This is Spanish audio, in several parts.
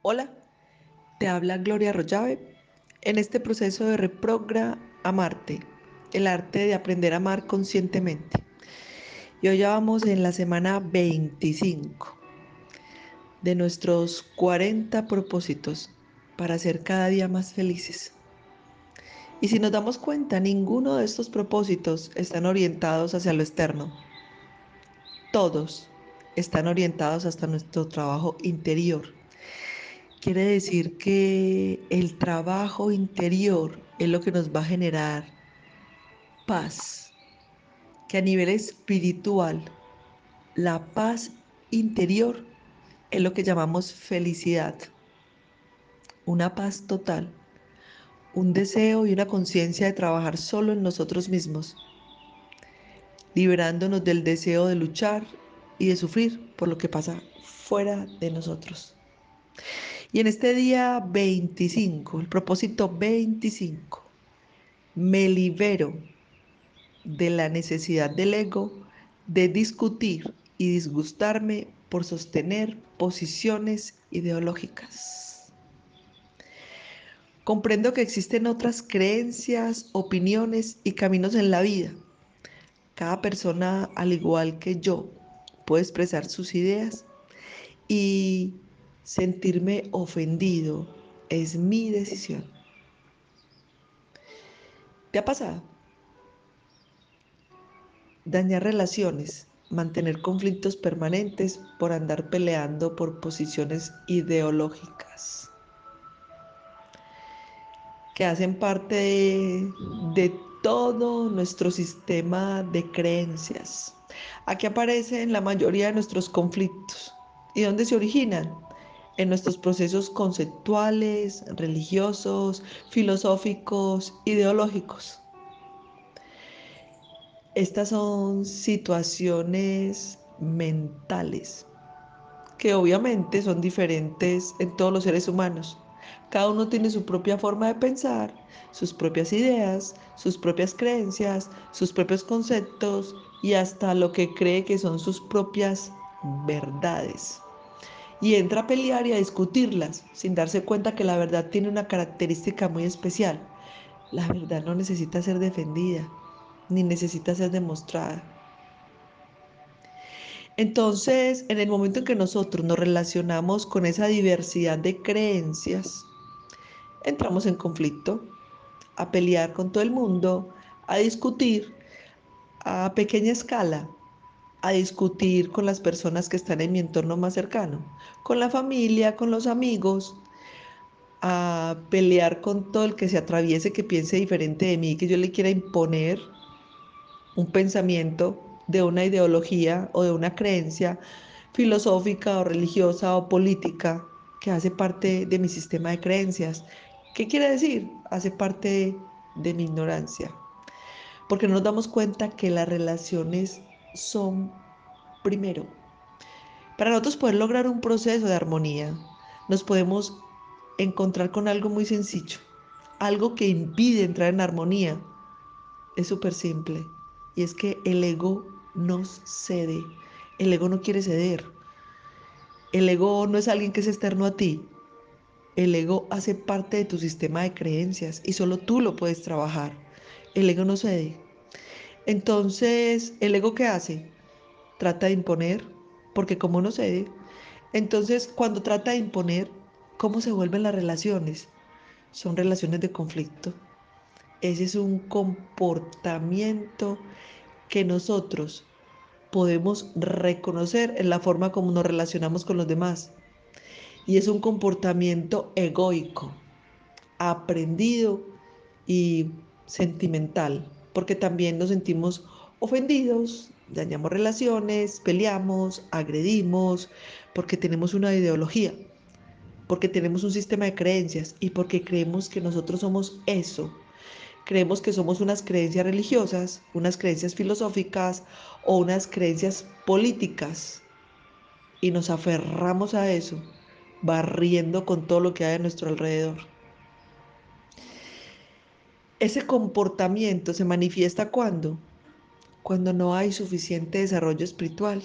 Hola, te habla Gloria Arroyave en este proceso de reprogra amarte, el arte de aprender a amar conscientemente. Y hoy ya vamos en la semana 25 de nuestros 40 propósitos para ser cada día más felices. Y si nos damos cuenta, ninguno de estos propósitos están orientados hacia lo externo. Todos están orientados hasta nuestro trabajo interior Quiere decir que el trabajo interior es lo que nos va a generar paz, que a nivel espiritual la paz interior es lo que llamamos felicidad, una paz total, un deseo y una conciencia de trabajar solo en nosotros mismos, liberándonos del deseo de luchar y de sufrir por lo que pasa fuera de nosotros. Y en este día 25, el propósito 25, me libero de la necesidad del ego de discutir y disgustarme por sostener posiciones ideológicas. Comprendo que existen otras creencias, opiniones y caminos en la vida. Cada persona, al igual que yo, puede expresar sus ideas y Sentirme ofendido es mi decisión. ¿Te ha pasado? Dañar relaciones, mantener conflictos permanentes por andar peleando por posiciones ideológicas que hacen parte de, de todo nuestro sistema de creencias. Aquí aparecen la mayoría de nuestros conflictos. ¿Y dónde se originan? En nuestros procesos conceptuales, religiosos, filosóficos, ideológicos. Estas son situaciones mentales que obviamente son diferentes en todos los seres humanos. Cada uno tiene su propia forma de pensar, sus propias ideas, sus propias creencias, sus propios conceptos y hasta lo que cree que son sus propias verdades y entra a pelear y a discutirlas sin darse cuenta que la verdad tiene una característica muy especial. La verdad no necesita ser defendida ni necesita ser demostrada. Entonces, en el momento en que nosotros nos relacionamos con esa diversidad de creencias, entramos en conflicto, a pelear con todo el mundo, a discutir a pequeña escala, a discutir con las personas que están en mi entorno más cercano, con la familia, con los amigos, a pelear con todo el que se atraviese, que piense diferente de mí, que yo le quiera imponer un pensamiento de una ideología o de una creencia filosófica o religiosa o política que hace parte de mi sistema de creencias. ¿Qué quiere decir? Hace parte de mi ignorancia. Porque no nos damos cuenta que las relaciones son, primero, para nosotros poder lograr un proceso de armonía, nos podemos encontrar con algo muy sencillo, algo que impide entrar en armonía. Es súper simple. Y es que el ego nos cede. El ego no quiere ceder. El ego no es alguien que es externo a ti. El ego hace parte de tu sistema de creencias y solo tú lo puedes trabajar. El ego no cede. Entonces, ¿el ego qué hace? Trata de imponer, porque como no cede, entonces cuando trata de imponer, ¿cómo se vuelven las relaciones? Son relaciones de conflicto. Ese es un comportamiento que nosotros podemos reconocer en la forma como nos relacionamos con los demás. Y es un comportamiento egoico, aprendido y sentimental porque también nos sentimos ofendidos, dañamos relaciones, peleamos, agredimos, porque tenemos una ideología, porque tenemos un sistema de creencias y porque creemos que nosotros somos eso. Creemos que somos unas creencias religiosas, unas creencias filosóficas o unas creencias políticas y nos aferramos a eso, barriendo con todo lo que hay a nuestro alrededor. Ese comportamiento se manifiesta cuando? Cuando no hay suficiente desarrollo espiritual,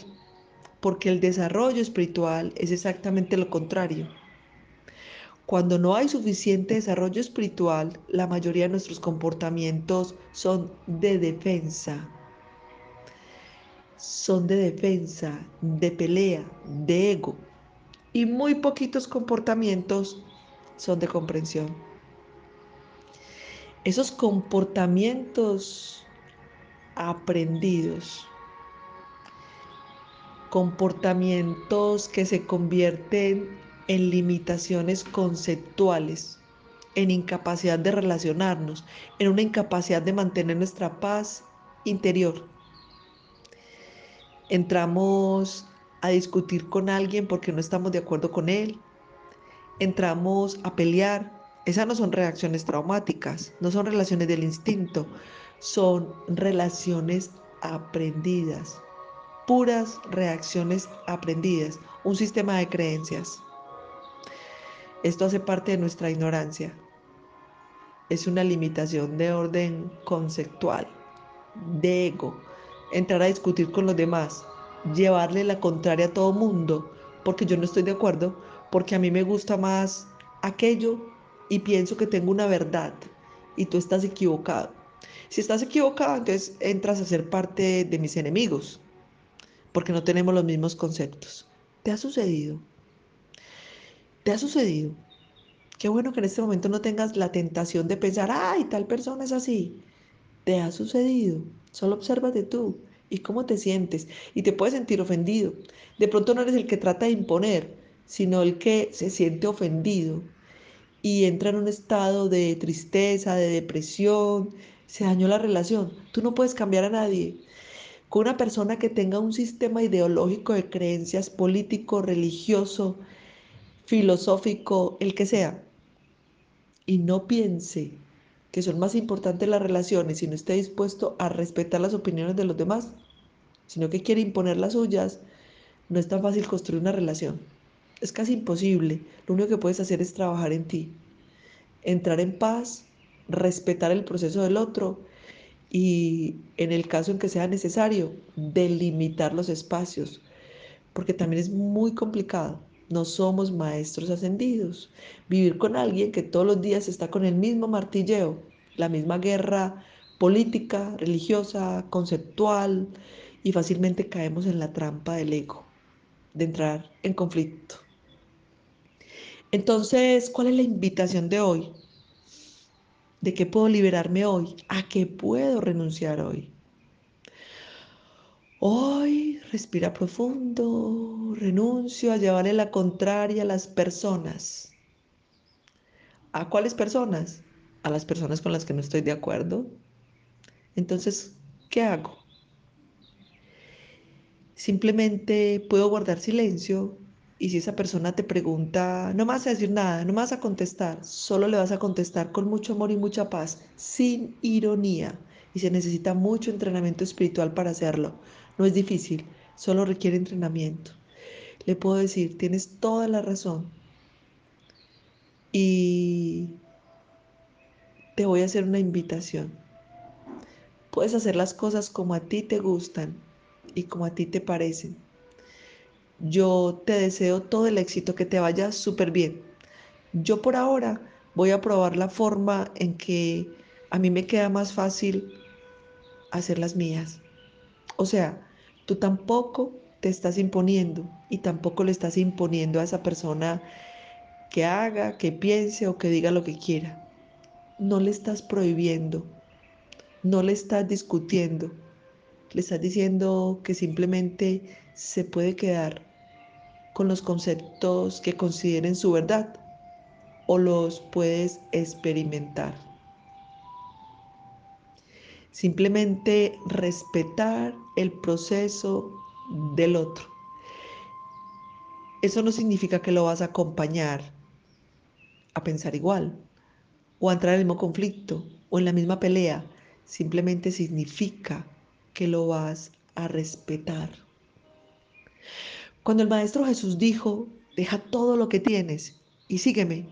porque el desarrollo espiritual es exactamente lo contrario. Cuando no hay suficiente desarrollo espiritual, la mayoría de nuestros comportamientos son de defensa. Son de defensa, de pelea, de ego. Y muy poquitos comportamientos son de comprensión. Esos comportamientos aprendidos, comportamientos que se convierten en limitaciones conceptuales, en incapacidad de relacionarnos, en una incapacidad de mantener nuestra paz interior. Entramos a discutir con alguien porque no estamos de acuerdo con él. Entramos a pelear. Esas no son reacciones traumáticas, no son relaciones del instinto, son relaciones aprendidas, puras reacciones aprendidas, un sistema de creencias. Esto hace parte de nuestra ignorancia. Es una limitación de orden conceptual, de ego, entrar a discutir con los demás, llevarle la contraria a todo mundo, porque yo no estoy de acuerdo, porque a mí me gusta más aquello y pienso que tengo una verdad y tú estás equivocado. Si estás equivocado, entonces entras a ser parte de mis enemigos, porque no tenemos los mismos conceptos. ¿Te ha sucedido? ¿Te ha sucedido? Qué bueno que en este momento no tengas la tentación de pensar, ay, tal persona es así. ¿Te ha sucedido? Solo obsérvate tú y cómo te sientes. Y te puedes sentir ofendido. De pronto no eres el que trata de imponer, sino el que se siente ofendido y entra en un estado de tristeza, de depresión, se dañó la relación. Tú no puedes cambiar a nadie. Con una persona que tenga un sistema ideológico de creencias político, religioso, filosófico, el que sea, y no piense que son más importantes las relaciones y no esté dispuesto a respetar las opiniones de los demás, sino que quiere imponer las suyas, no es tan fácil construir una relación. Es casi imposible. Lo único que puedes hacer es trabajar en ti, entrar en paz, respetar el proceso del otro y en el caso en que sea necesario, delimitar los espacios, porque también es muy complicado no somos maestros ascendidos. Vivir con alguien que todos los días está con el mismo martilleo, la misma guerra política, religiosa, conceptual, y fácilmente caemos en la trampa del ego, de entrar en conflicto. Entonces, ¿cuál es la invitación de hoy? ¿De qué puedo liberarme hoy? ¿A qué puedo renunciar hoy? Hoy respira profundo, renuncio a llevarle la contraria a las personas. ¿A cuáles personas? A las personas con las que no estoy de acuerdo. Entonces, ¿qué hago? Simplemente puedo guardar silencio y si esa persona te pregunta, no me vas a decir nada, no me vas a contestar, solo le vas a contestar con mucho amor y mucha paz, sin ironía. Y se necesita mucho entrenamiento espiritual para hacerlo no es difícil, solo requiere entrenamiento. Le puedo decir, tienes toda la razón. Y te voy a hacer una invitación. Puedes hacer las cosas como a ti te gustan y como a ti te parecen. Yo te deseo todo el éxito, que te vaya súper bien. Yo por ahora voy a probar la forma en que a mí me queda más fácil hacer las mías. O sea, tú tampoco te estás imponiendo y tampoco le estás imponiendo a esa persona que haga, que piense o que diga lo que quiera. No le estás prohibiendo, no le estás discutiendo, le estás diciendo que simplemente se puede quedar con los conceptos que consideren su verdad o los puedes experimentar. Simplemente respetar el proceso del otro. Eso no significa que lo vas a acompañar a pensar igual o a entrar en el mismo conflicto o en la misma pelea. Simplemente significa que lo vas a respetar. Cuando el Maestro Jesús dijo, deja todo lo que tienes y sígueme,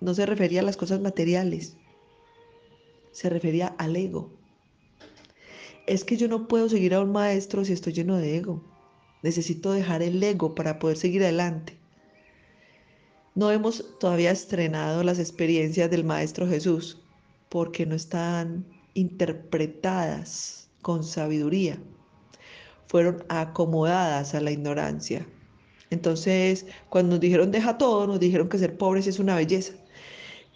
no se refería a las cosas materiales, se refería al ego es que yo no puedo seguir a un maestro si estoy lleno de ego. Necesito dejar el ego para poder seguir adelante. No hemos todavía estrenado las experiencias del Maestro Jesús porque no están interpretadas con sabiduría. Fueron acomodadas a la ignorancia. Entonces, cuando nos dijeron deja todo, nos dijeron que ser pobres es una belleza,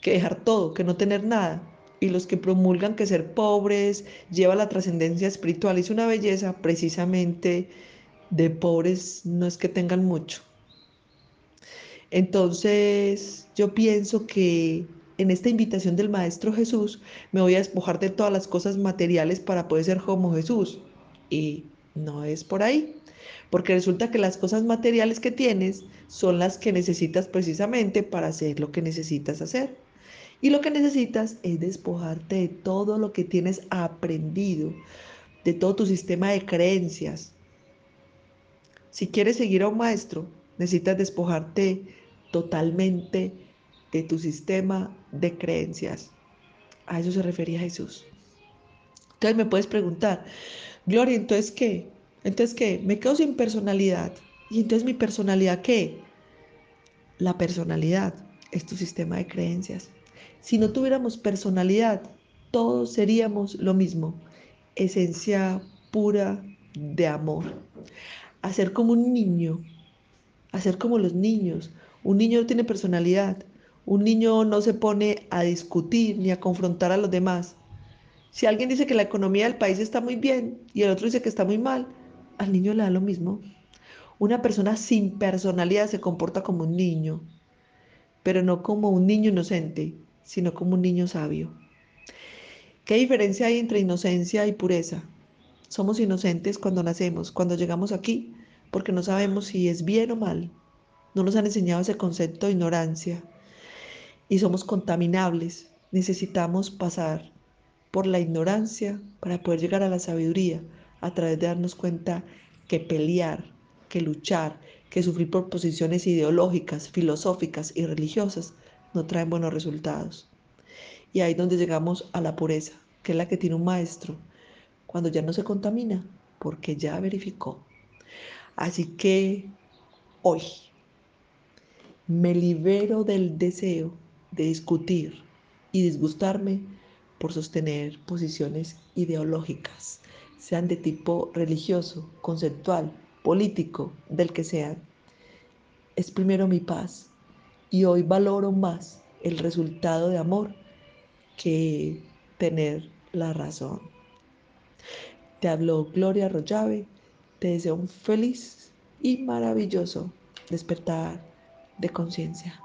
que dejar todo, que no tener nada. Y los que promulgan que ser pobres lleva la trascendencia espiritual es una belleza, precisamente de pobres no es que tengan mucho. Entonces, yo pienso que en esta invitación del Maestro Jesús me voy a despojar de todas las cosas materiales para poder ser como Jesús. Y no es por ahí, porque resulta que las cosas materiales que tienes son las que necesitas precisamente para hacer lo que necesitas hacer. Y lo que necesitas es despojarte de todo lo que tienes aprendido, de todo tu sistema de creencias. Si quieres seguir a un maestro, necesitas despojarte totalmente de tu sistema de creencias. A eso se refería Jesús. Entonces me puedes preguntar, Gloria, ¿entonces qué? Entonces qué? Me quedo sin personalidad. ¿Y entonces mi personalidad qué? La personalidad es tu sistema de creencias. Si no tuviéramos personalidad, todos seríamos lo mismo, esencia pura de amor. Hacer como un niño, hacer como los niños. Un niño no tiene personalidad, un niño no se pone a discutir ni a confrontar a los demás. Si alguien dice que la economía del país está muy bien y el otro dice que está muy mal, al niño le da lo mismo. Una persona sin personalidad se comporta como un niño, pero no como un niño inocente, sino como un niño sabio. ¿Qué diferencia hay entre inocencia y pureza? Somos inocentes cuando nacemos, cuando llegamos aquí, porque no sabemos si es bien o mal. No nos han enseñado ese concepto de ignorancia y somos contaminables. Necesitamos pasar por la ignorancia para poder llegar a la sabiduría a través de darnos cuenta que pelear, que luchar, que sufrir por posiciones ideológicas, filosóficas y religiosas no traen buenos resultados. Y ahí es donde llegamos a la pureza, que es la que tiene un maestro, cuando ya no se contamina, porque ya verificó. Así que hoy me libero del deseo de discutir y disgustarme por sostener posiciones ideológicas, sean de tipo religioso, conceptual, político, del que sean. Es primero mi paz y hoy valoro más el resultado de amor que tener la razón. Te habló Gloria Rollave, te deseo un feliz y maravilloso despertar de conciencia.